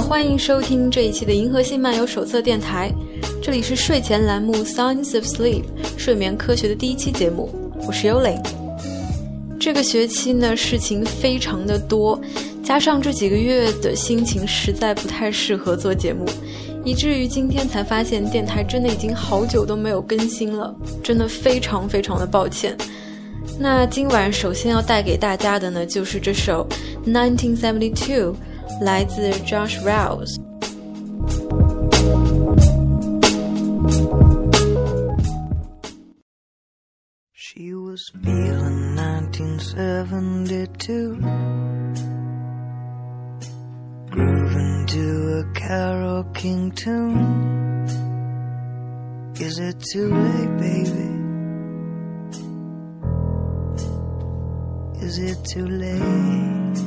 欢迎收听这一期的《银河系漫游手册》电台，这里是睡前栏目《Science of Sleep》睡眠科学的第一期节目，我是幽灵。这个学期呢，事情非常的多，加上这几个月的心情实在不太适合做节目，以至于今天才发现电台真的已经好久都没有更新了，真的非常非常的抱歉。那今晚首先要带给大家的呢，就是这首《NINETY Seventy Two》，来自 Josh Rouse。She was feeling 1972. Grooving to a Carol King tune. Is it too late, baby? Is it too late?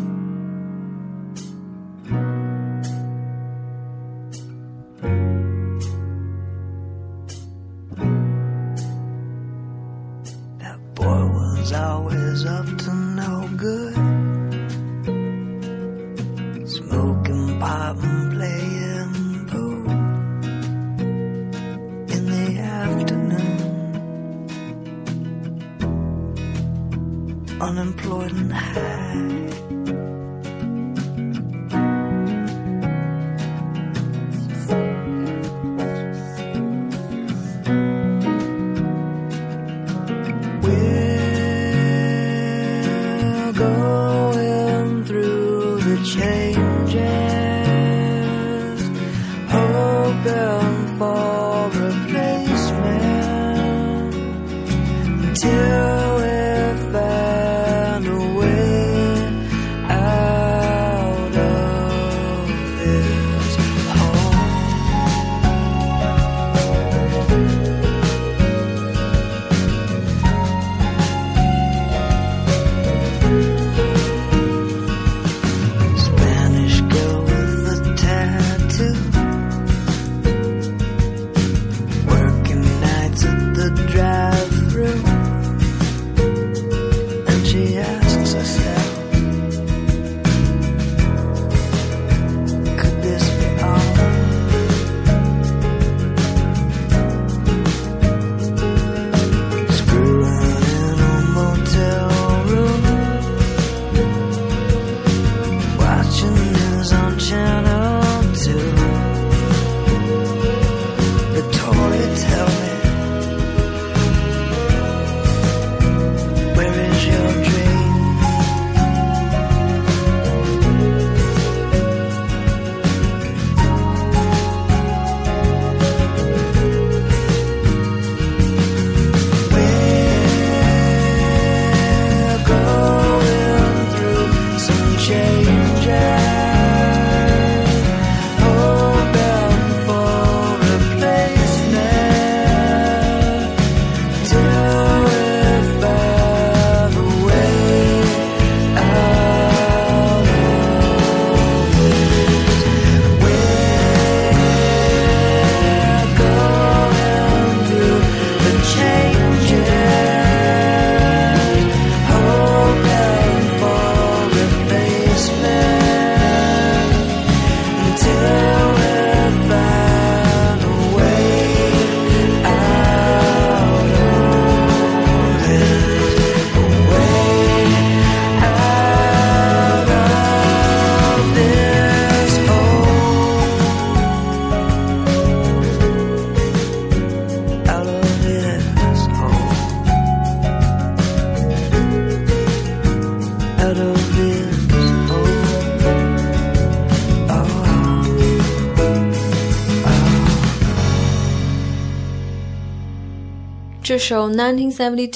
这首《1972》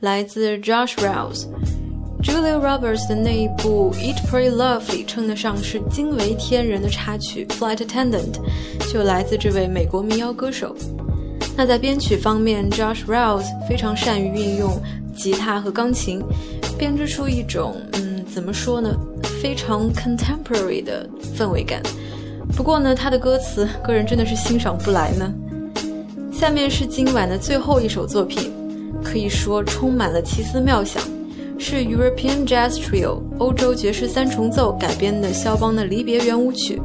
来自 Josh Rouse。Julia Roberts 的那一部《Eat Pray Love》里称得上是惊为天人的插曲《Flight Attendant》，就来自这位美国民谣歌手。那在编曲方面，Josh Rouse 非常善于运用吉他和钢琴，编织出一种嗯，怎么说呢，非常 contemporary 的氛围感。不过呢，他的歌词个人真的是欣赏不来呢。下面是今晚的最后一首作品，可以说充满了奇思妙想，是 European Jazz Trio 欧洲爵士三重奏改编的肖邦的离别圆舞曲，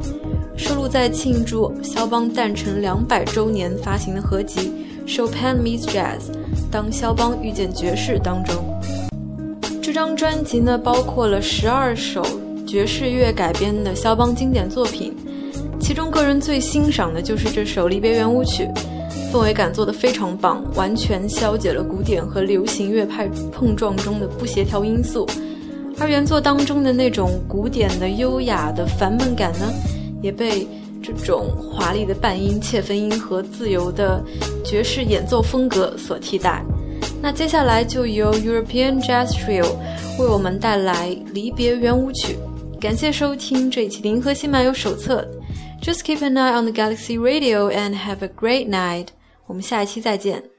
收录在庆祝肖邦诞辰两百周年发行的合集《Chopin Meets Jazz》当肖邦遇见爵士当中。这张专辑呢，包括了十二首爵士乐改编的肖邦经典作品，其中个人最欣赏的就是这首《离别圆舞曲》，氛围感做得非常棒，完全消解了古典和流行乐派碰撞中的不协调因素。而原作当中的那种古典的、优雅的烦闷感呢？也被这种华丽的半音、切分音和自由的爵士演奏风格所替代。那接下来就由 European Jazz Trio 为我们带来《离别圆舞曲》。感谢收听这一期的《银河系漫游手册》。Just keep an eye on the Galaxy Radio and have a great night。我们下一期再见。